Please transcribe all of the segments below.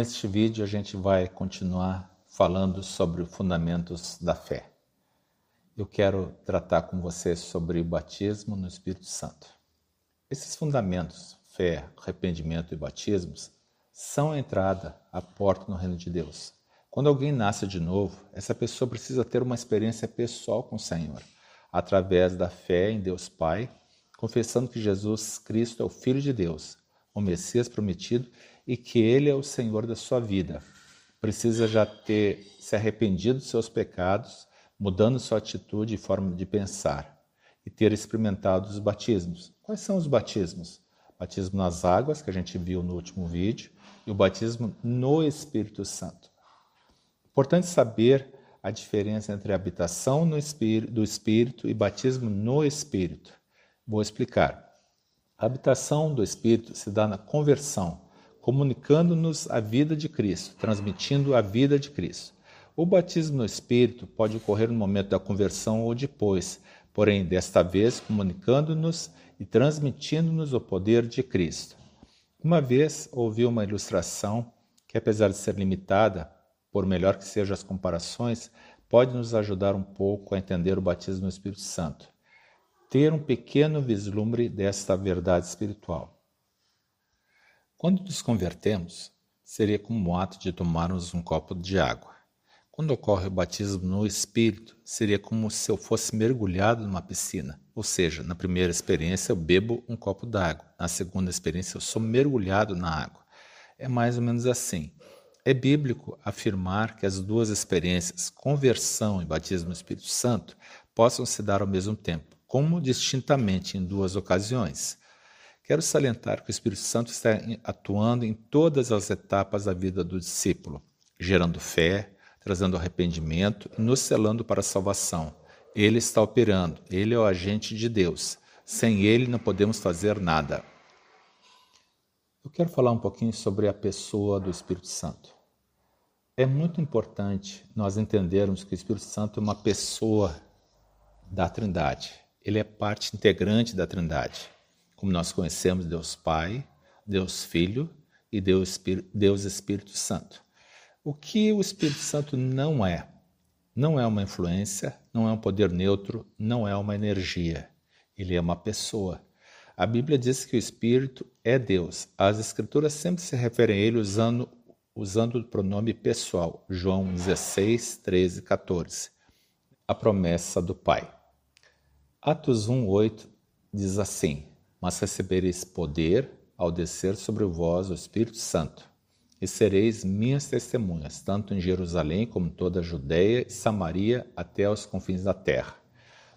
Neste vídeo a gente vai continuar falando sobre os fundamentos da fé. Eu quero tratar com você sobre o batismo no Espírito Santo. Esses fundamentos, fé, arrependimento e batismos, são a entrada, a porta no reino de Deus. Quando alguém nasce de novo, essa pessoa precisa ter uma experiência pessoal com o Senhor, através da fé em Deus Pai, confessando que Jesus Cristo é o Filho de Deus, o Messias prometido e que Ele é o Senhor da sua vida. Precisa já ter se arrependido dos seus pecados, mudando sua atitude e forma de pensar, e ter experimentado os batismos. Quais são os batismos? Batismo nas águas, que a gente viu no último vídeo, e o batismo no Espírito Santo. Importante saber a diferença entre habitação no espírito, do Espírito e batismo no Espírito. Vou explicar. A habitação do Espírito se dá na conversão, comunicando-nos a vida de Cristo, transmitindo a vida de Cristo. O batismo no Espírito pode ocorrer no momento da conversão ou depois, porém, desta vez, comunicando-nos e transmitindo-nos o poder de Cristo. Uma vez ouvi uma ilustração que, apesar de ser limitada, por melhor que sejam as comparações, pode nos ajudar um pouco a entender o batismo no Espírito Santo. Ter um pequeno vislumbre desta verdade espiritual. Quando nos convertemos, seria como o ato de tomarmos um copo de água. Quando ocorre o batismo no Espírito, seria como se eu fosse mergulhado numa piscina. Ou seja, na primeira experiência eu bebo um copo d'água, na segunda experiência eu sou mergulhado na água. É mais ou menos assim. É bíblico afirmar que as duas experiências, conversão e batismo no Espírito Santo, possam se dar ao mesmo tempo, como distintamente em duas ocasiões. Quero salientar que o Espírito Santo está atuando em todas as etapas da vida do discípulo, gerando fé, trazendo arrependimento e nos selando para a salvação. Ele está operando, ele é o agente de Deus. Sem ele não podemos fazer nada. Eu quero falar um pouquinho sobre a pessoa do Espírito Santo. É muito importante nós entendermos que o Espírito Santo é uma pessoa da Trindade. Ele é parte integrante da Trindade como nós conhecemos Deus Pai, Deus Filho e Deus, Deus Espírito Santo. O que o Espírito Santo não é? Não é uma influência, não é um poder neutro, não é uma energia. Ele é uma pessoa. A Bíblia diz que o Espírito é Deus. As Escrituras sempre se referem a ele usando, usando o pronome pessoal. João 16, 13, 14. A promessa do Pai. Atos 1, 8 diz assim: mas recebereis poder ao descer sobre vós o Espírito Santo, e sereis minhas testemunhas, tanto em Jerusalém como em toda a Judéia e Samaria até aos confins da terra.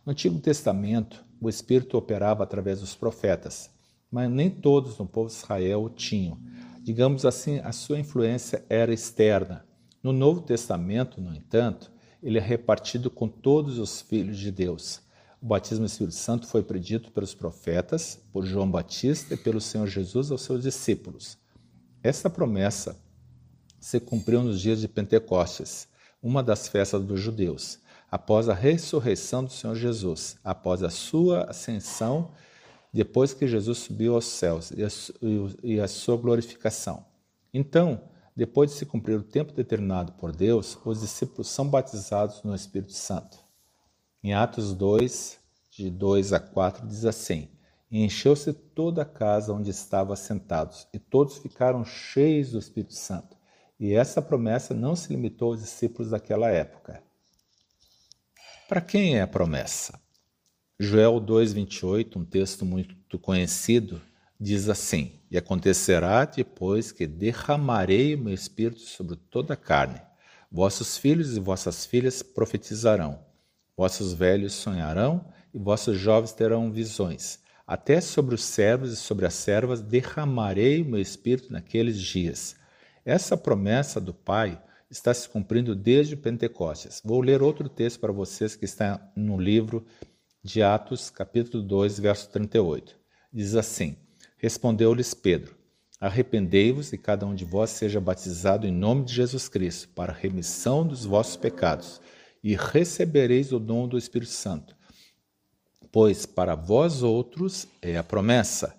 No Antigo Testamento, o Espírito operava através dos profetas, mas nem todos no povo de Israel o tinham. Digamos assim, a sua influência era externa. No Novo Testamento, no entanto, ele é repartido com todos os filhos de Deus. O batismo do Espírito Santo foi predito pelos profetas, por João Batista e pelo Senhor Jesus aos seus discípulos. Esta promessa se cumpriu nos dias de Pentecostes, uma das festas dos judeus, após a ressurreição do Senhor Jesus, após a sua ascensão, depois que Jesus subiu aos céus e a sua glorificação. Então, depois de se cumprir o tempo determinado por Deus, os discípulos são batizados no Espírito Santo. Em Atos 2, de 2 a 4, diz assim: E encheu-se toda a casa onde estavam sentados, e todos ficaram cheios do Espírito Santo. E essa promessa não se limitou aos discípulos daquela época. Para quem é a promessa? Joel 2,28, um texto muito conhecido, diz assim: E acontecerá depois que derramarei o meu espírito sobre toda a carne. Vossos filhos e vossas filhas profetizarão Vossos velhos sonharão e vossos jovens terão visões. Até sobre os servos e sobre as servas derramarei o meu espírito naqueles dias. Essa promessa do Pai está se cumprindo desde Pentecostes. Vou ler outro texto para vocês que está no livro de Atos, capítulo 2, verso 38. Diz assim: Respondeu-lhes Pedro: Arrependei-vos e cada um de vós seja batizado em nome de Jesus Cristo, para a remissão dos vossos pecados e recebereis o dom do Espírito Santo. Pois para vós outros é a promessa,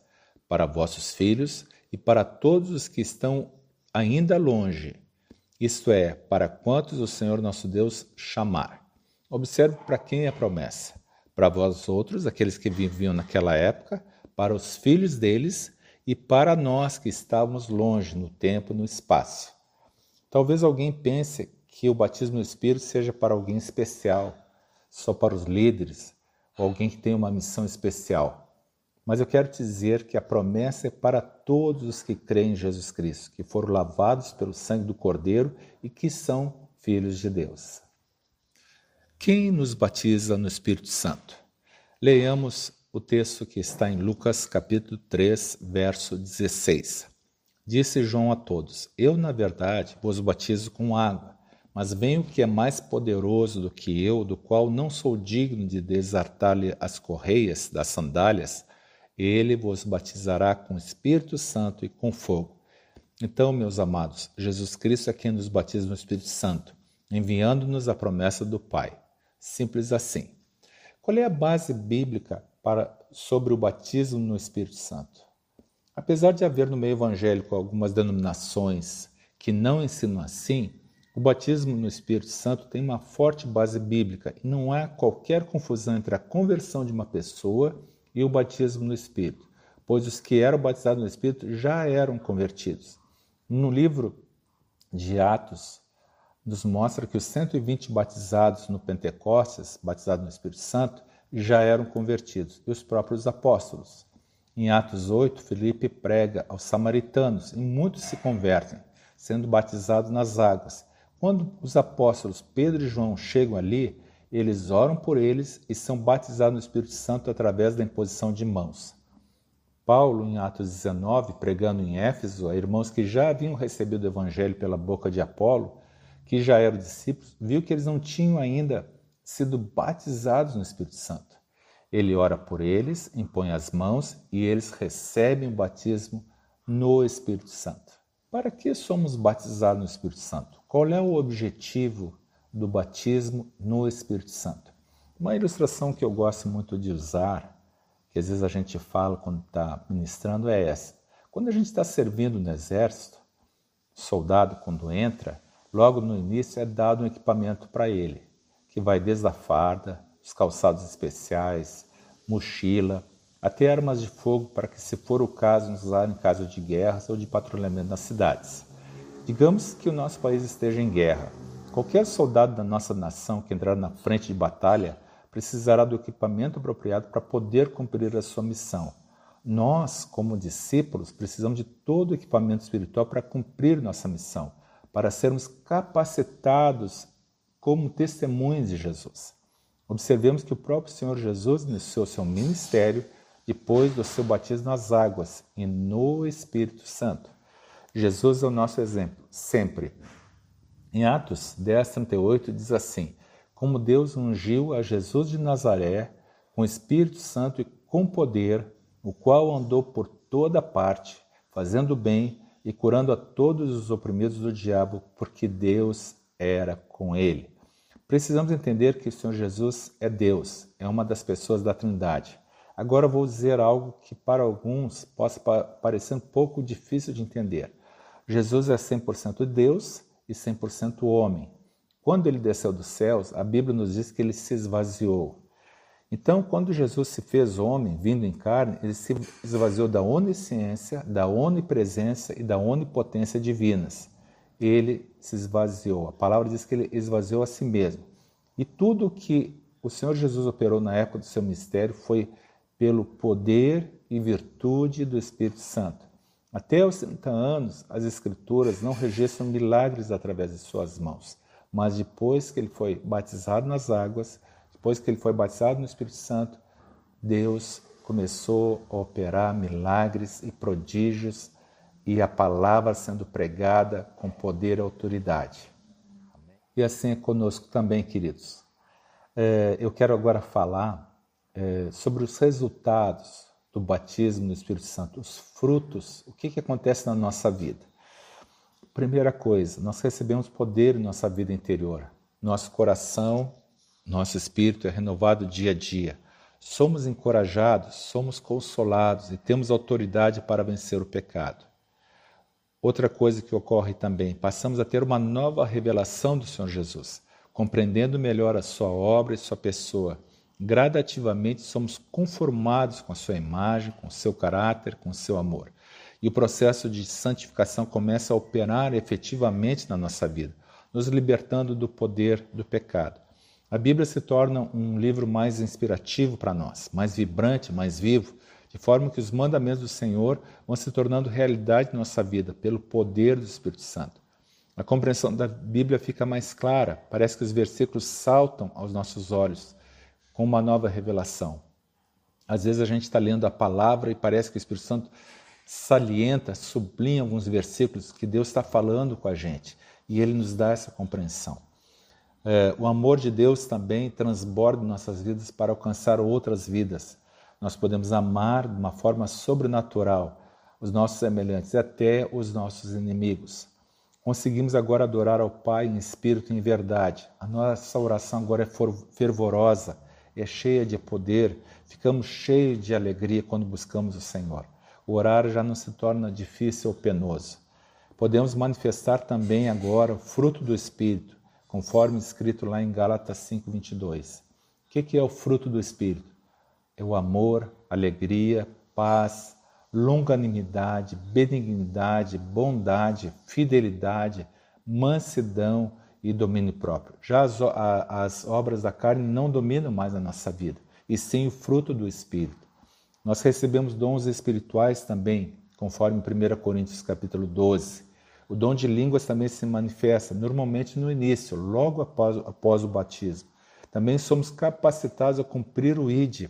para vossos filhos e para todos os que estão ainda longe, isto é, para quantos o Senhor nosso Deus chamar. Observe para quem é a promessa. Para vós outros, aqueles que viviam naquela época, para os filhos deles e para nós que estávamos longe no tempo e no espaço. Talvez alguém pense que o batismo no Espírito seja para alguém especial, só para os líderes, ou alguém que tem uma missão especial. Mas eu quero te dizer que a promessa é para todos os que creem em Jesus Cristo, que foram lavados pelo sangue do Cordeiro e que são filhos de Deus. Quem nos batiza no Espírito Santo? Leiamos o texto que está em Lucas capítulo 3, verso 16. Disse João a todos: Eu, na verdade, vos batizo com água, mas vem o que é mais poderoso do que eu, do qual não sou digno de desatar-lhe as correias das sandálias ele vos batizará com o Espírito Santo e com fogo. Então, meus amados, Jesus Cristo é quem nos batiza no Espírito Santo, enviando-nos a promessa do Pai. Simples assim. Qual é a base bíblica para, sobre o batismo no Espírito Santo? Apesar de haver no meio evangélico algumas denominações que não ensinam assim, o batismo no Espírito Santo tem uma forte base bíblica e não há qualquer confusão entre a conversão de uma pessoa e o batismo no Espírito, pois os que eram batizados no Espírito já eram convertidos. No livro de Atos, nos mostra que os 120 batizados no Pentecostes, batizados no Espírito Santo, já eram convertidos, e os próprios apóstolos. Em Atos 8, Felipe prega aos samaritanos e muitos se convertem, sendo batizados nas águas. Quando os apóstolos Pedro e João chegam ali, eles oram por eles e são batizados no Espírito Santo através da imposição de mãos. Paulo, em Atos 19, pregando em Éfeso a irmãos que já haviam recebido o evangelho pela boca de Apolo, que já eram discípulos, viu que eles não tinham ainda sido batizados no Espírito Santo. Ele ora por eles, impõe as mãos e eles recebem o batismo no Espírito Santo. Para que somos batizados no Espírito Santo? Qual é o objetivo do batismo no Espírito Santo. Uma ilustração que eu gosto muito de usar, que às vezes a gente fala quando está ministrando, é essa. Quando a gente está servindo no exército, soldado, quando entra, logo no início é dado um equipamento para ele, que vai desde a farda, os calçados especiais, mochila, até armas de fogo para que, se for o caso, usar em caso de guerras ou de patrulhamento nas cidades. Digamos que o nosso país esteja em guerra Qualquer soldado da nossa nação que entrar na frente de batalha precisará do equipamento apropriado para poder cumprir a sua missão. Nós, como discípulos, precisamos de todo o equipamento espiritual para cumprir nossa missão, para sermos capacitados como testemunhas de Jesus. Observemos que o próprio Senhor Jesus iniciou seu ministério depois do seu batismo nas águas e no Espírito Santo. Jesus é o nosso exemplo, sempre. Em Atos 10, 38 diz assim: Como Deus ungiu a Jesus de Nazaré com o Espírito Santo e com poder, o qual andou por toda parte, fazendo bem e curando a todos os oprimidos do diabo, porque Deus era com ele. Precisamos entender que o Senhor Jesus é Deus, é uma das pessoas da Trindade. Agora vou dizer algo que para alguns possa parecer um pouco difícil de entender. Jesus é 100% Deus e 100% homem. Quando ele desceu dos céus, a Bíblia nos diz que ele se esvaziou. Então, quando Jesus se fez homem, vindo em carne, ele se esvaziou da onisciência, da onipresença e da onipotência divinas. Ele se esvaziou. A palavra diz que ele esvaziou a si mesmo. E tudo que o Senhor Jesus operou na época do seu ministério foi pelo poder e virtude do Espírito Santo. Até os 30 anos, as Escrituras não registram milagres através de suas mãos, mas depois que ele foi batizado nas águas, depois que ele foi batizado no Espírito Santo, Deus começou a operar milagres e prodígios e a palavra sendo pregada com poder e autoridade. E assim é conosco também, queridos. É, eu quero agora falar é, sobre os resultados do batismo no Espírito Santo, os frutos, o que, que acontece na nossa vida? Primeira coisa, nós recebemos poder em nossa vida interior. Nosso coração, nosso espírito é renovado dia a dia. Somos encorajados, somos consolados e temos autoridade para vencer o pecado. Outra coisa que ocorre também, passamos a ter uma nova revelação do Senhor Jesus, compreendendo melhor a sua obra e sua pessoa. Gradativamente somos conformados com a sua imagem, com o seu caráter, com o seu amor. E o processo de santificação começa a operar efetivamente na nossa vida, nos libertando do poder do pecado. A Bíblia se torna um livro mais inspirativo para nós, mais vibrante, mais vivo, de forma que os mandamentos do Senhor vão se tornando realidade em nossa vida pelo poder do Espírito Santo. A compreensão da Bíblia fica mais clara, parece que os versículos saltam aos nossos olhos com uma nova revelação. Às vezes a gente está lendo a palavra e parece que o Espírito Santo salienta, sublinha alguns versículos que Deus está falando com a gente e ele nos dá essa compreensão. É, o amor de Deus também transborda nossas vidas para alcançar outras vidas. Nós podemos amar de uma forma sobrenatural os nossos semelhantes e até os nossos inimigos. Conseguimos agora adorar ao Pai em espírito e em verdade. A nossa oração agora é fervorosa, é cheia de poder, ficamos cheios de alegria quando buscamos o Senhor. O orar já não se torna difícil ou penoso. Podemos manifestar também agora o fruto do Espírito, conforme escrito lá em Gálatas 5:22. O que é o fruto do Espírito? é o amor, alegria, paz, longanimidade, benignidade, bondade, fidelidade, mansidão e domínio próprio. Já as, a, as obras da carne não dominam mais a nossa vida, e sim o fruto do Espírito. Nós recebemos dons espirituais também, conforme 1 Coríntios capítulo 12. O dom de línguas também se manifesta normalmente no início, logo após, após o batismo. Também somos capacitados a cumprir o ID,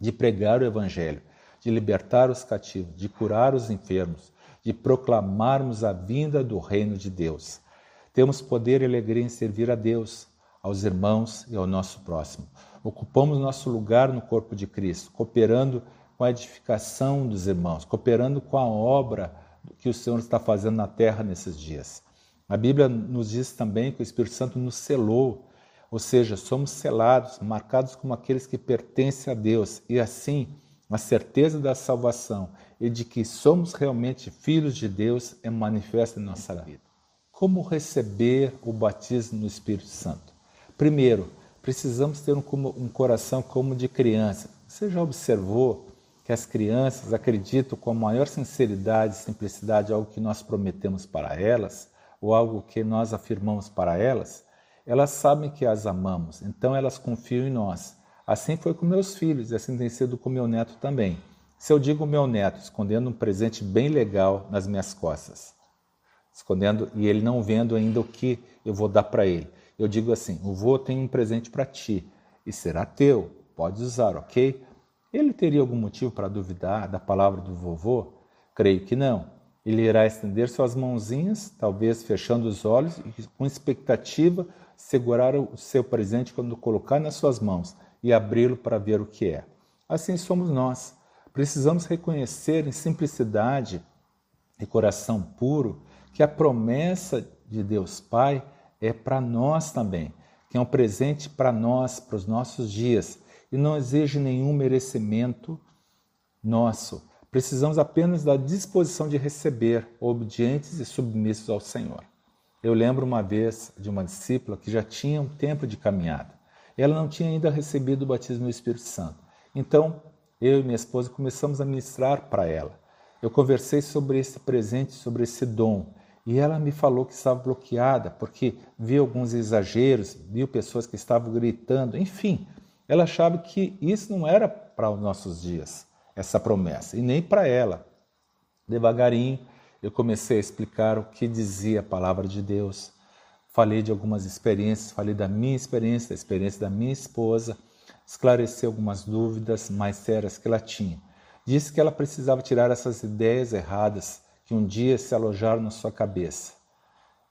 de pregar o Evangelho, de libertar os cativos, de curar os enfermos, de proclamarmos a vinda do reino de Deus. Temos poder e alegria em servir a Deus, aos irmãos e ao nosso próximo. Ocupamos nosso lugar no corpo de Cristo, cooperando com a edificação dos irmãos, cooperando com a obra que o Senhor está fazendo na terra nesses dias. A Bíblia nos diz também que o Espírito Santo nos selou ou seja, somos selados, marcados como aqueles que pertencem a Deus, e assim a certeza da salvação e de que somos realmente filhos de Deus é manifesta em nossa vida. Como receber o batismo no Espírito Santo? Primeiro, precisamos ter um, coração como de criança. Você já observou que as crianças acreditam com a maior sinceridade e simplicidade algo que nós prometemos para elas, ou algo que nós afirmamos para elas? Elas sabem que as amamos, então elas confiam em nós. Assim foi com meus filhos e assim tem sido com meu neto também. Se eu digo meu neto escondendo um presente bem legal nas minhas costas, escondendo e ele não vendo ainda o que eu vou dar para ele, eu digo assim: o vô tem um presente para ti e será teu, pode usar, ok? Ele teria algum motivo para duvidar da palavra do vovô? Creio que não. Ele irá estender suas mãozinhas, talvez fechando os olhos e com expectativa segurar o seu presente quando colocar nas suas mãos e abri-lo para ver o que é. Assim somos nós. Precisamos reconhecer em simplicidade e coração puro que a promessa de Deus Pai é para nós também, que é um presente para nós, para os nossos dias, e não exige nenhum merecimento nosso. Precisamos apenas da disposição de receber, obedientes e submissos ao Senhor. Eu lembro uma vez de uma discípula que já tinha um tempo de caminhada. Ela não tinha ainda recebido o batismo do Espírito Santo. Então, eu e minha esposa começamos a ministrar para ela. Eu conversei sobre esse presente, sobre esse dom, e ela me falou que estava bloqueada porque viu alguns exageros, viu pessoas que estavam gritando, enfim, ela achava que isso não era para os nossos dias, essa promessa, e nem para ela. Devagarinho, eu comecei a explicar o que dizia a palavra de Deus. Falei de algumas experiências, falei da minha experiência, da experiência da minha esposa, esclareci algumas dúvidas mais sérias que ela tinha. Disse que ela precisava tirar essas ideias erradas que um dia se alojaram na sua cabeça.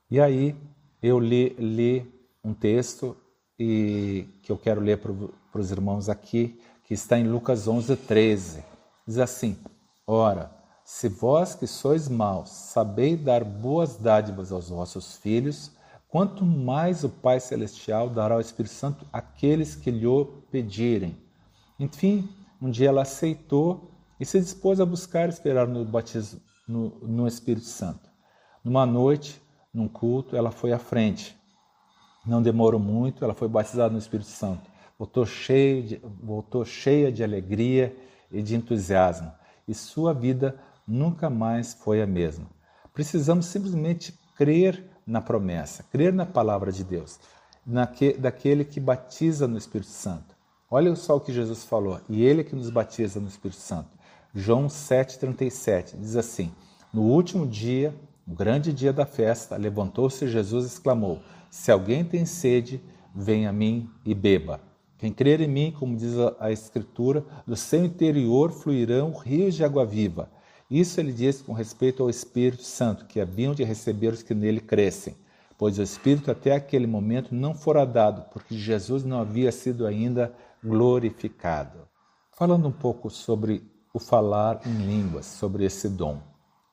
E aí eu li, li um texto e que eu quero ler para os irmãos aqui, que está em Lucas 11, 13. Diz assim: Ora, se vós que sois maus sabeis dar boas dádivas aos vossos filhos, quanto mais o Pai Celestial dará o Espírito Santo àqueles que lhe pedirem. Enfim, um dia ela aceitou e se dispôs a buscar esperar no batismo no, no Espírito Santo. Numa noite, num culto, ela foi à frente. Não demorou muito, ela foi batizada no Espírito Santo. Voltou cheia de, voltou cheia de alegria e de entusiasmo. E sua vida nunca mais foi a mesma. Precisamos simplesmente crer na promessa, crer na palavra de Deus, naque, daquele que batiza no Espírito Santo. Olha só o que Jesus falou, e ele é que nos batiza no Espírito Santo. João 7,37 diz assim: No último dia, no grande dia da festa, levantou-se Jesus e exclamou: Se alguém tem sede, venha a mim e beba. Quem crer em mim, como diz a Escritura, do seu interior fluirão rios de água viva. Isso ele disse com respeito ao Espírito Santo, que haviam de receber os que nele crescem, pois o Espírito até aquele momento não fora dado, porque Jesus não havia sido ainda glorificado. Falando um pouco sobre o falar em línguas, sobre esse dom.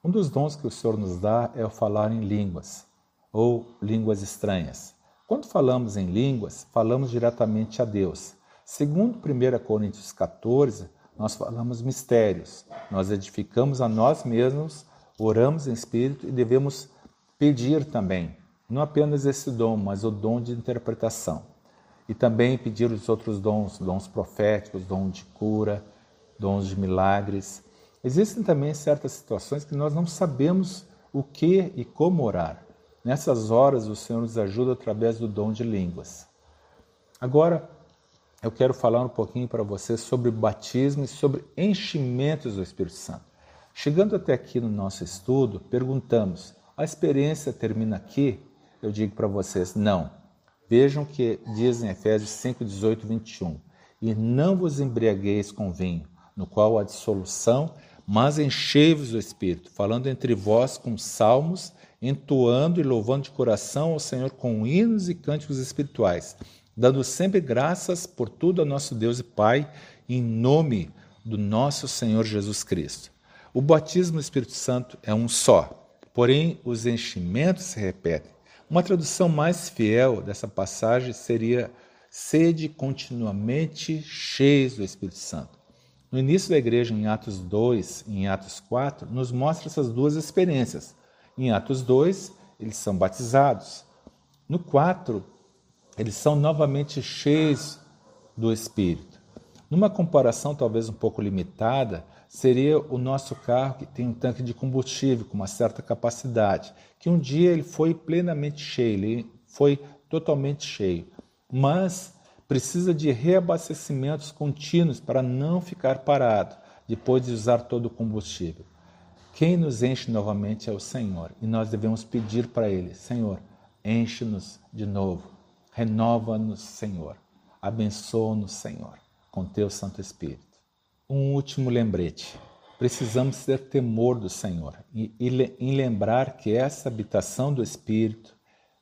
Um dos dons que o Senhor nos dá é o falar em línguas, ou línguas estranhas. Quando falamos em línguas, falamos diretamente a Deus. Segundo 1 Coríntios 14, nós falamos mistérios, nós edificamos a nós mesmos, oramos em espírito e devemos pedir também, não apenas esse dom, mas o dom de interpretação. E também pedir os outros dons, dons proféticos, dom de cura, dons de milagres. Existem também certas situações que nós não sabemos o que e como orar. Nessas horas, o Senhor nos ajuda através do dom de línguas. Agora, eu quero falar um pouquinho para vocês sobre batismo e sobre enchimentos do Espírito Santo. Chegando até aqui no nosso estudo, perguntamos: a experiência termina aqui? Eu digo para vocês: não. Vejam que diz em Efésios 5, 18 21: E não vos embriagueis com vinho, no qual há dissolução, mas enchei-vos do Espírito, falando entre vós com salmos, entoando e louvando de coração ao Senhor com hinos e cânticos espirituais dando sempre graças por tudo ao nosso Deus e Pai, em nome do nosso Senhor Jesus Cristo. O batismo do Espírito Santo é um só, porém os enchimentos se repetem. Uma tradução mais fiel dessa passagem seria sede continuamente cheios do Espírito Santo. No início da igreja, em Atos 2 e em Atos 4, nos mostra essas duas experiências. Em Atos 2, eles são batizados. No 4, eles são novamente cheios do Espírito. Numa comparação talvez um pouco limitada, seria o nosso carro que tem um tanque de combustível com uma certa capacidade, que um dia ele foi plenamente cheio, ele foi totalmente cheio, mas precisa de reabastecimentos contínuos para não ficar parado depois de usar todo o combustível. Quem nos enche novamente é o Senhor, e nós devemos pedir para ele: Senhor, enche-nos de novo Renova-nos, Senhor. Abençoa-nos, Senhor, com teu Santo Espírito. Um último lembrete. Precisamos ter temor do Senhor e, em lembrar que essa habitação do Espírito,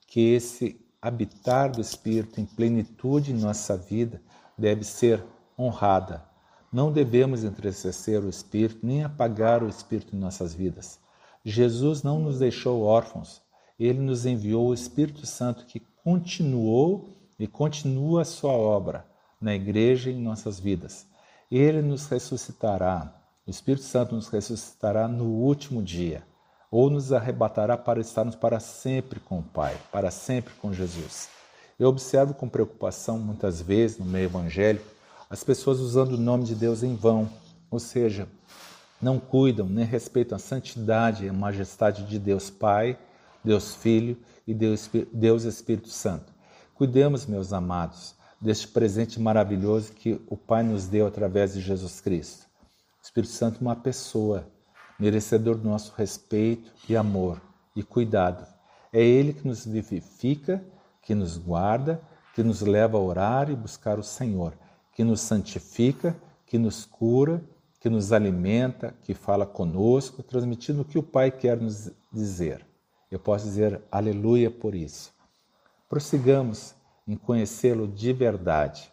que esse habitar do Espírito em plenitude em nossa vida deve ser honrada. Não devemos entristecer o Espírito nem apagar o Espírito em nossas vidas. Jesus não nos deixou órfãos, ele nos enviou o Espírito Santo que continuou e continua a sua obra na igreja e em nossas vidas. Ele nos ressuscitará, o Espírito Santo nos ressuscitará no último dia, ou nos arrebatará para estarmos para sempre com o Pai, para sempre com Jesus. Eu observo com preocupação, muitas vezes, no meio evangélico, as pessoas usando o nome de Deus em vão, ou seja, não cuidam nem respeitam a santidade e a majestade de Deus Pai, Deus Filho e Deus, Deus Espírito Santo. Cuidemos, meus amados, deste presente maravilhoso que o Pai nos deu através de Jesus Cristo. O Espírito Santo é uma pessoa, merecedor do nosso respeito e amor e cuidado. É Ele que nos vivifica, que nos guarda, que nos leva a orar e buscar o Senhor, que nos santifica, que nos cura, que nos alimenta, que fala conosco, transmitindo o que o Pai quer nos dizer. Eu posso dizer aleluia por isso. Prossigamos em conhecê-lo de verdade.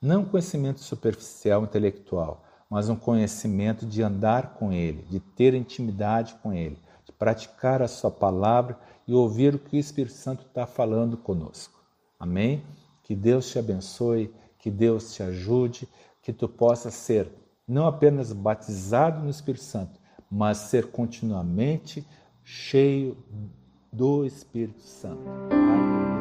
Não conhecimento superficial intelectual, mas um conhecimento de andar com ele, de ter intimidade com ele, de praticar a sua palavra e ouvir o que o Espírito Santo está falando conosco. Amém? Que Deus te abençoe, que Deus te ajude, que tu possa ser não apenas batizado no Espírito Santo, mas ser continuamente cheio do Espírito Santo. Aleluia.